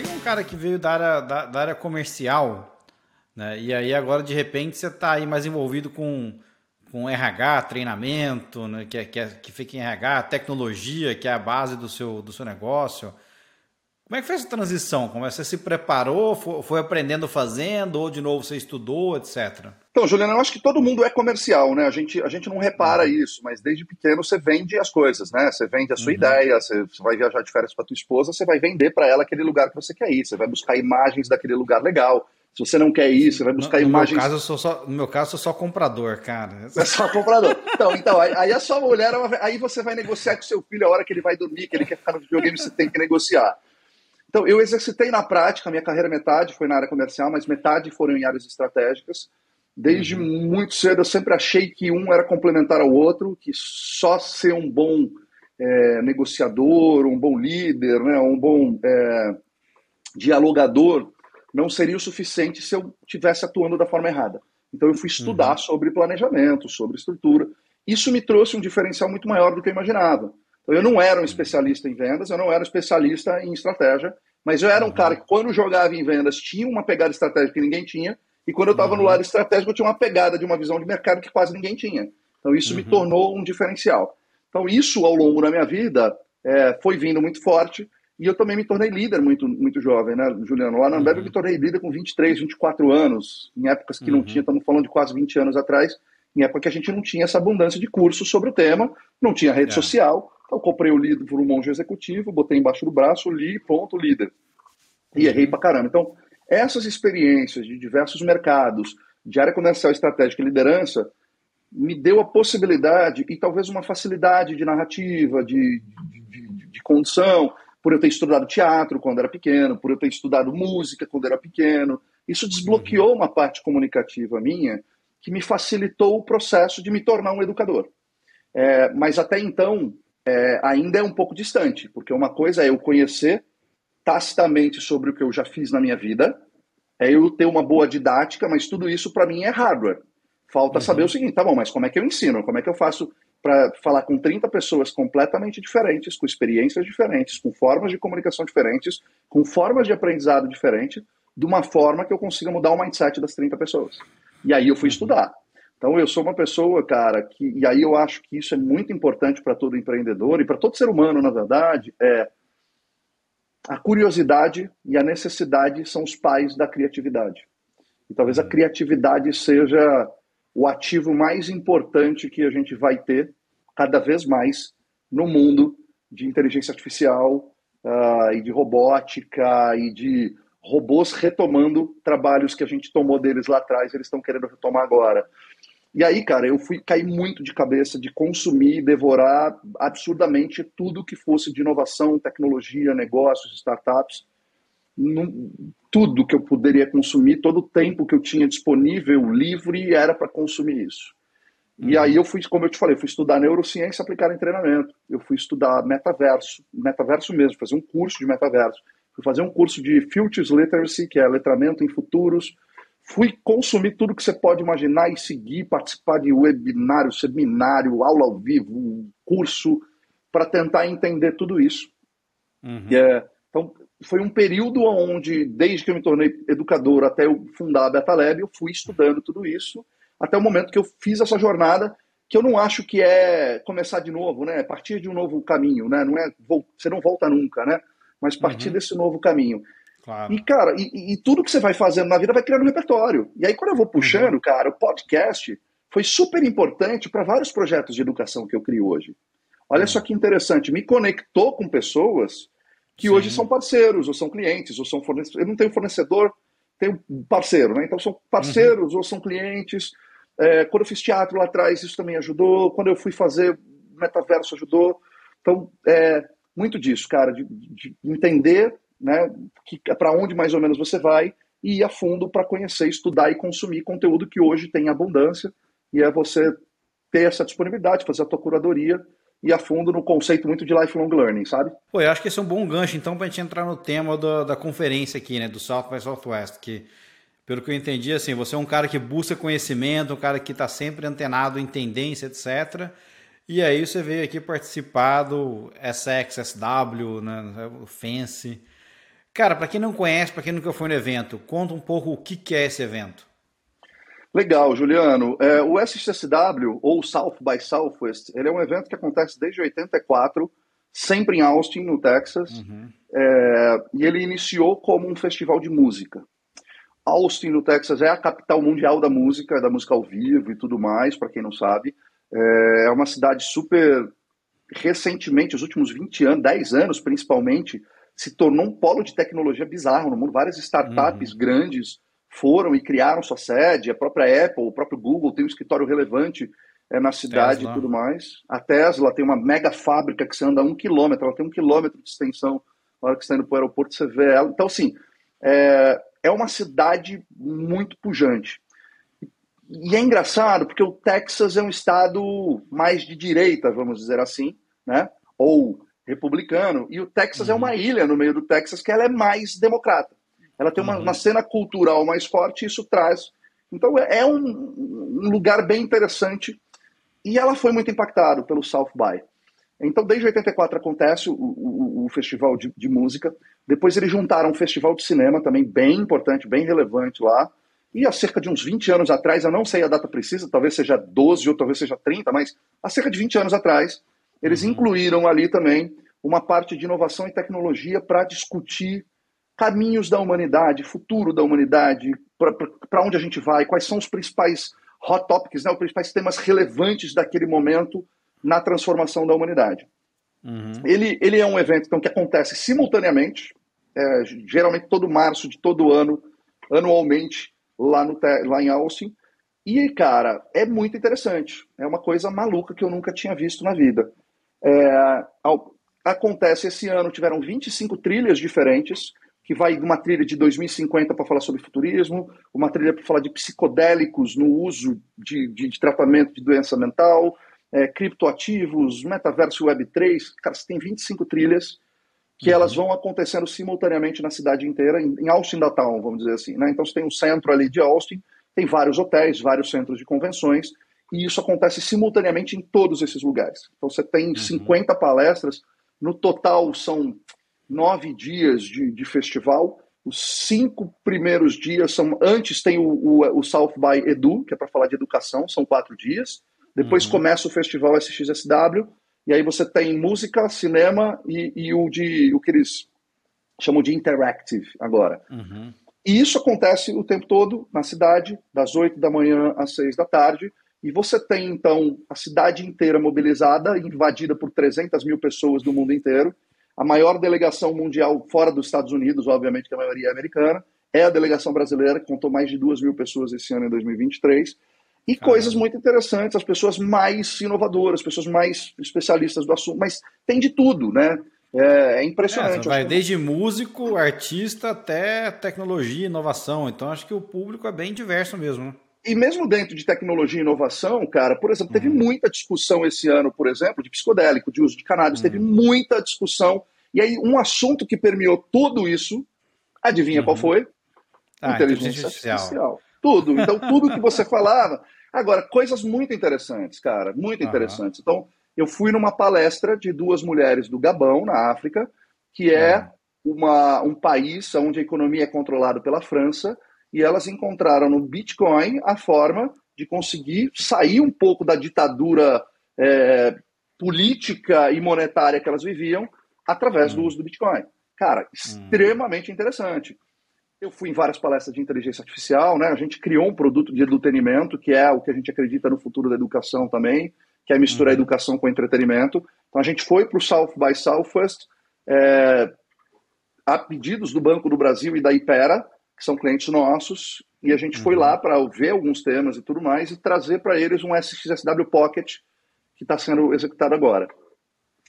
Tem um cara que veio da área, da, da área comercial, né? E aí agora de repente você está aí mais envolvido com, com RH, treinamento, né? que, é, que, é, que fica em RH, tecnologia, que é a base do seu, do seu negócio. Como é que foi essa transição? Como é, você se preparou, foi aprendendo fazendo, ou de novo você estudou, etc? Então, Juliana, eu acho que todo mundo é comercial, né? A gente, a gente não repara uhum. isso, mas desde pequeno você vende as coisas, né? Você vende a sua uhum. ideia, você, você vai viajar de férias para tua esposa, você vai vender para ela aquele lugar que você quer ir, você vai buscar imagens daquele lugar legal. Se você não quer ir, você vai buscar no, imagens. Meu caso, eu sou só, no meu caso, eu sou só comprador, cara. É só comprador. Então, então aí, aí a sua mulher, aí você vai negociar com seu filho a hora que ele vai dormir, que ele quer ficar no videogame, você tem que negociar. Então, eu exercitei na prática, minha carreira metade foi na área comercial, mas metade foram em áreas estratégicas. Desde uhum. muito cedo eu sempre achei que um era complementar ao outro, que só ser um bom é, negociador, um bom líder, né, um bom é, dialogador não seria o suficiente se eu tivesse atuando da forma errada. Então eu fui estudar uhum. sobre planejamento, sobre estrutura. Isso me trouxe um diferencial muito maior do que eu imaginava. Então, eu não era um especialista em vendas, eu não era um especialista em estratégia, mas eu era um uhum. cara que, quando jogava em vendas, tinha uma pegada estratégica que ninguém tinha, e quando eu estava uhum. no lado estratégico, eu tinha uma pegada de uma visão de mercado que quase ninguém tinha. Então, isso uhum. me tornou um diferencial. Então, isso, ao longo da minha vida, é, foi vindo muito forte, e eu também me tornei líder muito, muito jovem, né, Juliano? Lá na Ambev eu me uhum. tornei líder com 23, 24 anos, em épocas que não uhum. tinha, estamos falando de quase 20 anos atrás, em época que a gente não tinha essa abundância de cursos sobre o tema, não tinha rede é. social, então, comprei o livro por um monge executivo, botei embaixo do braço, li, pronto, líder. E errei pra caramba. Então, essas experiências de diversos mercados, de área comercial estratégica e liderança, me deu a possibilidade e talvez uma facilidade de narrativa, de, de, de, de condução, por eu ter estudado teatro quando era pequeno, por eu ter estudado música quando era pequeno. Isso desbloqueou uma parte comunicativa minha que me facilitou o processo de me tornar um educador. É, mas até então, é, ainda é um pouco distante, porque uma coisa é eu conhecer tacitamente sobre o que eu já fiz na minha vida, é eu ter uma boa didática, mas tudo isso para mim é hardware. Falta uhum. saber o seguinte, tá bom, mas como é que eu ensino? Como é que eu faço para falar com 30 pessoas completamente diferentes, com experiências diferentes, com formas de comunicação diferentes, com formas de aprendizado diferentes, de uma forma que eu consiga mudar o mindset das 30 pessoas. E aí eu fui uhum. estudar. Então, eu sou uma pessoa, cara, que, e aí eu acho que isso é muito importante para todo empreendedor e para todo ser humano, na verdade, é a curiosidade e a necessidade são os pais da criatividade. E talvez a uhum. criatividade seja o ativo mais importante que a gente vai ter cada vez mais no mundo de inteligência artificial uh, e de robótica e de robôs retomando trabalhos que a gente tomou deles lá atrás, eles estão querendo retomar agora. E aí, cara, eu fui cair muito de cabeça de consumir, devorar absurdamente tudo que fosse de inovação, tecnologia, negócios, startups. tudo que eu poderia consumir, todo o tempo que eu tinha disponível, livre, era para consumir isso. E uhum. aí eu fui, como eu te falei, fui estudar neurociência aplicada em treinamento. Eu fui estudar metaverso, metaverso mesmo, fazer um curso de metaverso. Fui fazer um curso de Futures Literacy, que é letramento em futuros, Fui consumir tudo que você pode imaginar e seguir, participar de webinário, seminário, aula ao vivo, curso, para tentar entender tudo isso. Uhum. É, então, foi um período onde, desde que eu me tornei educador até eu fundar a Betalab, eu fui estudando tudo isso, até o momento que eu fiz essa jornada, que eu não acho que é começar de novo, né? Partir de um novo caminho, né? Não é, você não volta nunca, né? Mas partir uhum. desse novo caminho. Claro. E, cara, e, e, tudo que você vai fazendo na vida vai criando um repertório. E aí, quando eu vou puxando, uhum. cara, o podcast foi super importante para vários projetos de educação que eu crio hoje. Olha uhum. só que interessante, me conectou com pessoas que Sim. hoje são parceiros, ou são clientes, ou são fornecedores. Eu não tenho fornecedor, tenho parceiro, né? Então são parceiros uhum. ou são clientes. É, quando eu fiz teatro lá atrás, isso também ajudou. Quando eu fui fazer metaverso, ajudou. Então, é muito disso, cara, de, de entender né, para onde mais ou menos você vai e ir a fundo para conhecer, estudar e consumir conteúdo que hoje tem abundância e é você ter essa disponibilidade, fazer a tua curadoria e a fundo no conceito muito de lifelong learning, sabe? Pô, eu acho que esse é um bom gancho, então, para a gente entrar no tema da, da conferência aqui, né, do South by Southwest, que, pelo que eu entendi, assim, você é um cara que busca conhecimento, um cara que está sempre antenado em tendência, etc., e aí você veio aqui participar do SX, SW, né, o Fence, Cara, para quem não conhece, para quem nunca foi no evento, conta um pouco o que, que é esse evento. Legal, Juliano. É, o SXSW, ou South by Southwest, ele é um evento que acontece desde 84, sempre em Austin, no Texas, uhum. é, e ele iniciou como um festival de música. Austin, no Texas, é a capital mundial da música, da música ao vivo e tudo mais, para quem não sabe. É, é uma cidade super recentemente, os últimos 20 anos, 10 anos principalmente, se tornou um polo de tecnologia bizarro no mundo. Várias startups uhum. grandes foram e criaram sua sede, a própria Apple, o próprio Google tem um escritório relevante é, na cidade Tesla. e tudo mais. A Tesla tem uma mega fábrica que você anda um quilômetro, ela tem um quilômetro de extensão. Na hora que você está indo para o aeroporto, você vê ela. Então, assim, é, é uma cidade muito pujante. E é engraçado porque o Texas é um estado mais de direita, vamos dizer assim, né? Ou republicano, e o Texas uhum. é uma ilha no meio do Texas que ela é mais democrata. Ela tem uma, uhum. uma cena cultural mais forte e isso traz. Então é, é um, um, lugar bem interessante e ela foi muito impactada pelo South by. Então, desde 84 acontece o, o, o festival de, de, música. Depois eles juntaram um festival de cinema também bem importante, bem relevante lá. E há cerca de uns 20 anos atrás, eu não sei a data precisa, talvez seja 12 ou talvez seja 30, mas há cerca de 20 anos atrás, eles uhum. incluíram ali também uma parte de inovação e tecnologia para discutir caminhos da humanidade, futuro da humanidade, para onde a gente vai, quais são os principais hot topics, né, os principais temas relevantes daquele momento na transformação da humanidade. Uhum. Ele, ele é um evento então, que acontece simultaneamente, é, geralmente todo março de todo ano, anualmente, lá, no, lá em Austin. E, cara, é muito interessante. É uma coisa maluca que eu nunca tinha visto na vida. É, acontece esse ano, tiveram 25 trilhas diferentes, que vai de uma trilha de 2050 para falar sobre futurismo, uma trilha para falar de psicodélicos no uso de, de, de tratamento de doença mental, é, criptoativos, metaverso Web3. Cara, você tem 25 trilhas que uhum. elas vão acontecendo simultaneamente na cidade inteira, em, em Austin Downtown, vamos dizer assim. Né? Então você tem um centro ali de Austin, tem vários hotéis, vários centros de convenções, e isso acontece simultaneamente em todos esses lugares. Então você tem uhum. 50 palestras, no total são nove dias de, de festival. Os cinco primeiros dias são. Antes tem o, o, o South by Edu, que é para falar de educação, são quatro dias. Depois uhum. começa o festival SXSW, e aí você tem música, cinema e, e, o de o que eles chamam de interactive agora. Uhum. E isso acontece o tempo todo na cidade, das 8 da manhã às 6 da tarde. E você tem, então, a cidade inteira mobilizada, invadida por 300 mil pessoas do mundo inteiro. A maior delegação mundial, fora dos Estados Unidos, obviamente, que a maioria é americana, é a delegação brasileira, que contou mais de 2 mil pessoas esse ano, em 2023. E Caramba. coisas muito interessantes, as pessoas mais inovadoras, as pessoas mais especialistas do assunto, mas tem de tudo, né? É, é impressionante. É, vai desde músico, artista até tecnologia, inovação. Então acho que o público é bem diverso mesmo. Né? E mesmo dentro de tecnologia e inovação, cara, por exemplo, teve uhum. muita discussão esse ano, por exemplo, de psicodélico, de uso de cannabis, uhum. teve muita discussão. E aí, um assunto que permeou tudo isso, adivinha uhum. qual foi? Ah, inteligência, artificial. artificial. Tudo. Então, tudo que você falava. Agora, coisas muito interessantes, cara, muito interessantes. Então, eu fui numa palestra de duas mulheres do Gabão, na África, que é uma, um país onde a economia é controlada pela França, e elas encontraram no Bitcoin a forma de conseguir sair um pouco da ditadura é, política e monetária que elas viviam através do hum. uso do Bitcoin. Cara, hum. extremamente interessante. Eu fui em várias palestras de inteligência artificial, né? A gente criou um produto de entretenimento, que é o que a gente acredita no futuro da educação também, que é misturar uhum. educação com entretenimento. Então a gente foi para o South by Southwest é, a pedidos do Banco do Brasil e da Ipera, que são clientes nossos, e a gente uhum. foi lá para ver alguns temas e tudo mais e trazer para eles um SXSW Pocket que está sendo executado agora.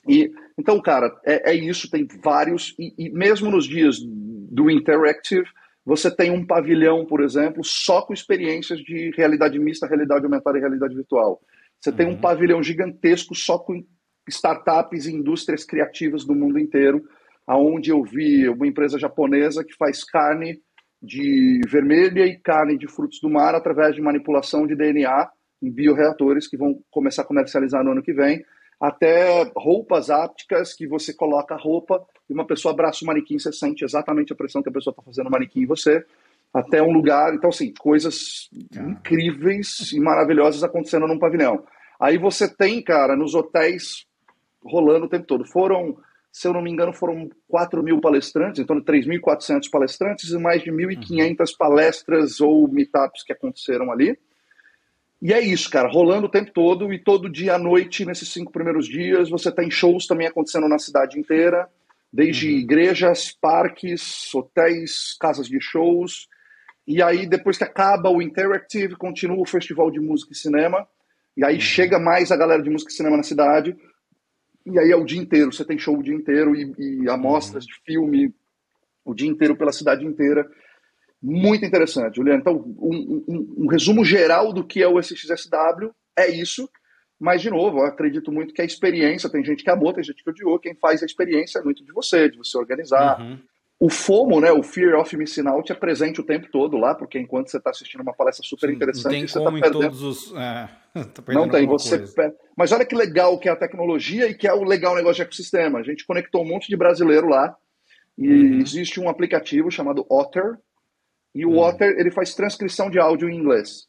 E então, cara, é, é isso. Tem vários e, e mesmo nos dias do Interactive você tem um pavilhão, por exemplo, só com experiências de realidade mista, realidade aumentada e realidade virtual. Você uhum. tem um uhum. pavilhão gigantesco só com startups e indústrias criativas do mundo inteiro, aonde eu vi uma empresa japonesa que faz carne de vermelha e carne de frutos do mar através de manipulação de DNA em bioreatores que vão começar a comercializar no ano que vem. até roupas ápticas que você coloca a roupa e uma pessoa abraça o manequim, você sente exatamente a pressão que a pessoa está fazendo no manequim em você, até um lugar. Então, assim, coisas incríveis e maravilhosas acontecendo num pavilhão. Aí você tem, cara, nos hotéis rolando o tempo todo. Foram, se eu não me engano, foram 4 mil palestrantes, então 3.400 palestrantes e mais de 1.500 uhum. palestras ou meetups que aconteceram ali. E é isso, cara, rolando o tempo todo e todo dia à noite, nesses cinco primeiros dias, você tem shows também acontecendo na cidade inteira, desde uhum. igrejas, parques, hotéis, casas de shows. E aí, depois que acaba o Interactive, continua o Festival de Música e Cinema. E aí uhum. chega mais a galera de música e cinema na cidade. E aí é o dia inteiro, você tem show o dia inteiro e, e amostras uhum. de filme o dia inteiro pela cidade inteira. Muito interessante, Juliano. Então, um, um, um, resumo geral do que é o SXSW é isso. Mas, de novo, eu acredito muito que a experiência, tem gente que amou, tem gente que odiou, quem faz a experiência é muito de você, de você organizar. Uhum. O FOMO, né, o Fear of Missing Out, é presente o tempo todo lá, porque enquanto você está assistindo uma palestra super interessante, não tem você está perdendo. Todos os, é, tá não tem, você per... Mas olha que legal que é a tecnologia e que é o legal negócio de ecossistema. A gente conectou um monte de brasileiro lá e uhum. existe um aplicativo chamado Otter, e o uhum. Otter, ele faz transcrição de áudio em inglês.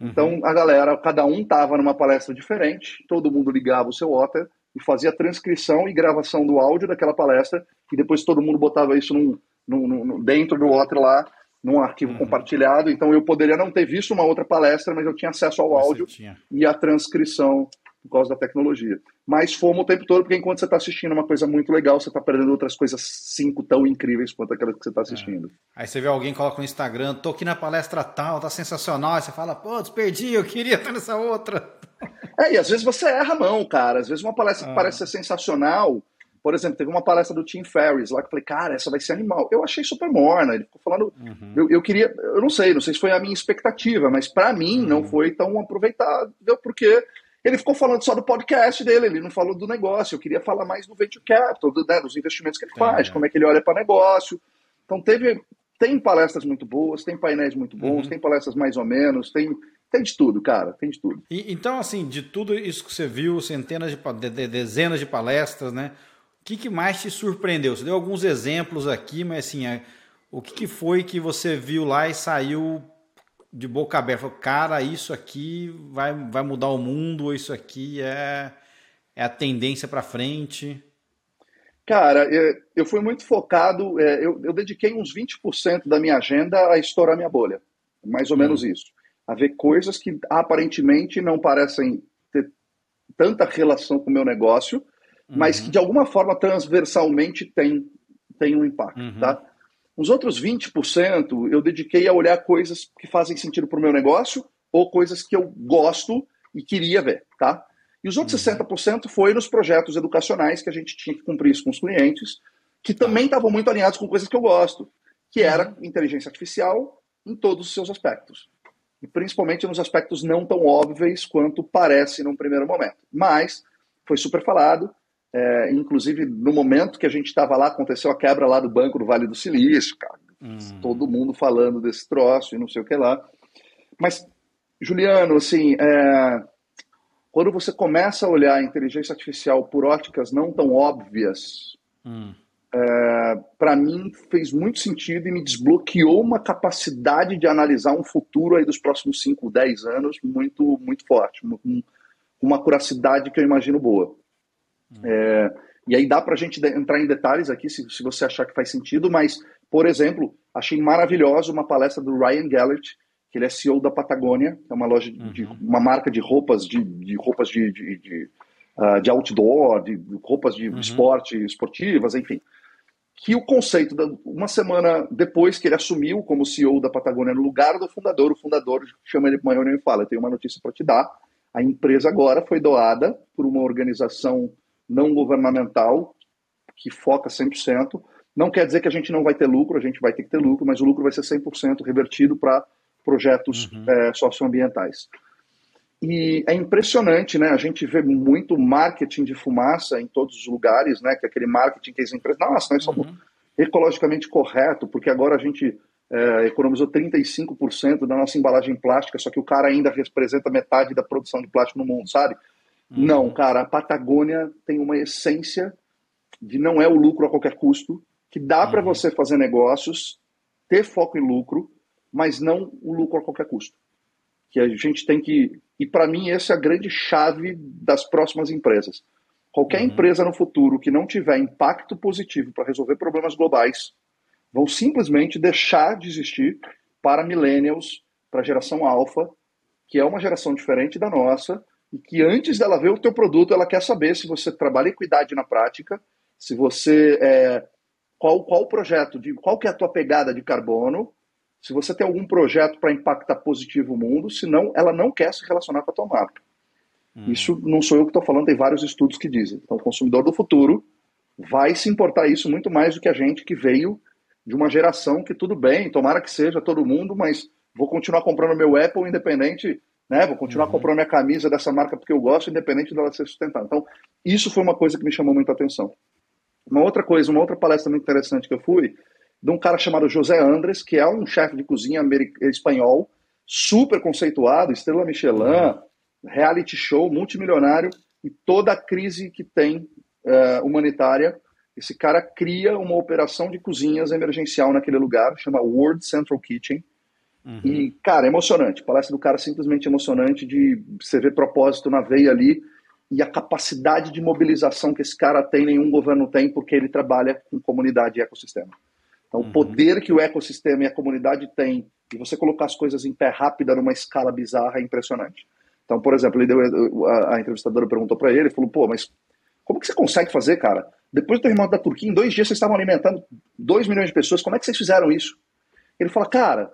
Uhum. Então, a galera, cada um tava numa palestra diferente, todo mundo ligava o seu Otter e fazia transcrição e gravação do áudio daquela palestra, e depois todo mundo botava isso num, num, num dentro do Otter lá, num arquivo uhum. compartilhado. Então, eu poderia não ter visto uma outra palestra, mas eu tinha acesso ao áudio e à transcrição por causa da tecnologia. Mas fomos o tempo todo, porque enquanto você está assistindo uma coisa muito legal, você está perdendo outras coisas cinco tão incríveis quanto aquela que você está assistindo. É. Aí você vê alguém coloca no Instagram, tô aqui na palestra tal, tá sensacional, aí você fala, pô, desperdi, eu queria estar nessa outra. É, e às vezes você erra a mão, cara. Às vezes uma palestra ah. que parece ser sensacional, por exemplo, teve uma palestra do Tim Ferriss lá que eu falei, cara, essa vai ser animal. Eu achei super morna. Ele ficou falando. Uhum. Eu, eu, queria. Eu não sei, não sei se foi a minha expectativa, mas para mim uhum. não foi tão aproveitável, porque ele ficou falando só do podcast dele, ele não falou do negócio. Eu queria falar mais do venture capital, do, né, dos investimentos que ele faz, é. como é que ele olha para negócio. Então teve, tem palestras muito boas, tem painéis muito bons, uhum. tem palestras mais ou menos, tem tem de tudo, cara, tem de tudo. E, então, assim, de tudo isso que você viu, centenas de, de, de dezenas de palestras, né? O que, que, mais te surpreendeu? Você deu alguns exemplos aqui, mas assim, é, o que, que foi que você viu lá e saiu de boca aberta, falou, cara, isso aqui vai, vai mudar o mundo, ou isso aqui é, é a tendência para frente? Cara, eu fui muito focado, é, eu, eu dediquei uns 20% da minha agenda a estourar minha bolha, mais ou hum. menos isso. A ver coisas que aparentemente não parecem ter tanta relação com o meu negócio, uhum. mas que de alguma forma transversalmente tem, tem um impacto, uhum. tá? Os outros 20% eu dediquei a olhar coisas que fazem sentido para o meu negócio ou coisas que eu gosto e queria ver, tá? E os outros uhum. 60% foi nos projetos educacionais que a gente tinha que cumprir isso com os clientes, que também estavam muito alinhados com coisas que eu gosto, que era uhum. inteligência artificial em todos os seus aspectos. E principalmente nos aspectos não tão óbvios quanto parece num primeiro momento. Mas foi super falado, é, inclusive, no momento que a gente estava lá, aconteceu a quebra lá do Banco do Vale do Silício, cara. Hum. Todo mundo falando desse troço e não sei o que lá. Mas, Juliano, assim, é, quando você começa a olhar a inteligência artificial por óticas não tão óbvias, hum. é, para mim fez muito sentido e me desbloqueou uma capacidade de analisar um futuro aí dos próximos 5, 10 anos muito, muito forte, com uma curacidade que eu imagino boa. É, e aí dá para a gente entrar em detalhes aqui, se, se você achar que faz sentido, mas, por exemplo, achei maravilhosa uma palestra do Ryan Gellert, que ele é CEO da Patagônia, que é uma loja, de, uhum. uma marca de roupas de, de roupas de, de, de, uh, de outdoor, de, roupas de uhum. esporte, esportivas, enfim. Que o conceito, da, uma semana depois que ele assumiu como CEO da Patagônia, no lugar do fundador, o fundador chama ele para uma reunião e fala: Eu tenho uma notícia para te dar. A empresa agora foi doada por uma organização não governamental, que foca 100%. Não quer dizer que a gente não vai ter lucro, a gente vai ter que ter lucro, mas o lucro vai ser 100% revertido para projetos uhum. é, socioambientais. E é impressionante, né? A gente vê muito marketing de fumaça em todos os lugares, né? Que é aquele marketing que as empresas, nossa, nós somos uhum. ecologicamente correto, porque agora a gente é, economizou 35% da nossa embalagem plástica, só que o cara ainda representa metade da produção de plástico no mundo, sabe? Uhum. Não, cara, a Patagônia tem uma essência de não é o lucro a qualquer custo, que dá uhum. para você fazer negócios, ter foco em lucro, mas não o lucro a qualquer custo. Que a gente tem que. E para mim, essa é a grande chave das próximas empresas. Qualquer uhum. empresa no futuro que não tiver impacto positivo para resolver problemas globais vão simplesmente deixar de existir para millennials, para a geração alfa, que é uma geração diferente da nossa, e que antes dela ver o teu produto, ela quer saber se você trabalha equidade na prática, se você é, qual qual o projeto de qual que é a tua pegada de carbono, se você tem algum projeto para impactar positivo o mundo, senão ela não quer se relacionar com a tua marca. Hum. Isso não sou eu que estou falando, tem vários estudos que dizem. Então, o consumidor do futuro vai se importar isso muito mais do que a gente que veio de uma geração que tudo bem, tomara que seja todo mundo, mas vou continuar comprando meu Apple independente, né? Vou continuar uhum. comprando minha camisa dessa marca porque eu gosto, independente dela ser sustentável. Então, isso foi uma coisa que me chamou muita atenção. Uma outra coisa, uma outra palestra muito interessante que eu fui, de um cara chamado José Andres, que é um chefe de cozinha espanhol, super conceituado, estrela Michelin, reality show, multimilionário, e toda a crise que tem uh, humanitária esse cara cria uma operação de cozinhas emergencial naquele lugar, chama World Central Kitchen. Uhum. E, cara, é emocionante. A palestra do cara simplesmente emocionante de você ver propósito na veia ali e a capacidade de mobilização que esse cara tem, nenhum governo tem, porque ele trabalha com comunidade e ecossistema. Então, uhum. o poder que o ecossistema e a comunidade têm de você colocar as coisas em pé rápida numa escala bizarra é impressionante. Então, por exemplo, ele deu, a, a entrevistadora perguntou para ele, ele falou, pô, mas como que você consegue fazer, cara? Depois do terremoto da Turquia, em dois dias vocês estavam alimentando 2 milhões de pessoas. Como é que vocês fizeram isso? Ele fala, cara,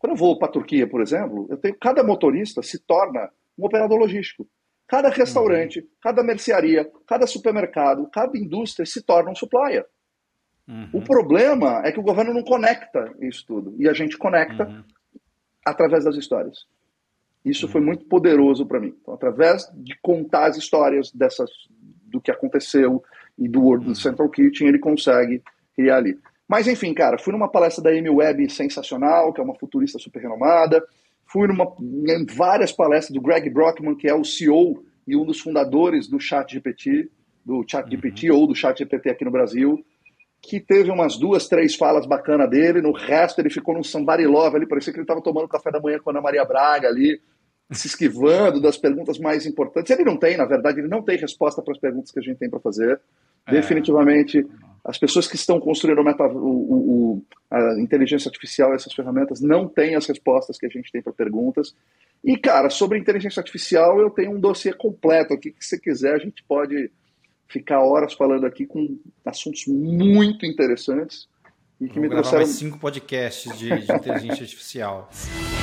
quando eu vou para a Turquia, por exemplo, eu tenho cada motorista se torna um operador logístico. Cada restaurante, uhum. cada mercearia, cada supermercado, cada indústria se torna um supplier. Uhum. O problema é que o governo não conecta isso tudo. E a gente conecta uhum. através das histórias. Isso foi uhum. muito poderoso para mim. Então, através de contar as histórias dessas, do que aconteceu, e do World do Central Kitchen ele consegue criar ali. Mas enfim, cara, fui numa palestra da Amy Webb sensacional, que é uma futurista super renomada. Fui numa, em várias palestras do Greg Brockman, que é o CEO e um dos fundadores do ChatGPT, do ChatGPT uhum. ou do ChatGPT aqui no Brasil, que teve umas duas, três falas bacanas dele. No resto, ele ficou num somebody love ali, parecia que ele estava tomando café da manhã com a Ana Maria Braga ali, se esquivando das perguntas mais importantes. Ele não tem, na verdade, ele não tem resposta para as perguntas que a gente tem para fazer. É. Definitivamente, as pessoas que estão construindo o, meta, o, o, a inteligência artificial, essas ferramentas, não têm as respostas que a gente tem para perguntas. E, cara, sobre inteligência artificial, eu tenho um dossiê completo aqui que, se quiser, a gente pode ficar horas falando aqui com assuntos muito interessantes e que Vamos me trouxeram. Mais cinco podcasts de, de inteligência artificial.